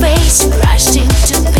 space to pieces.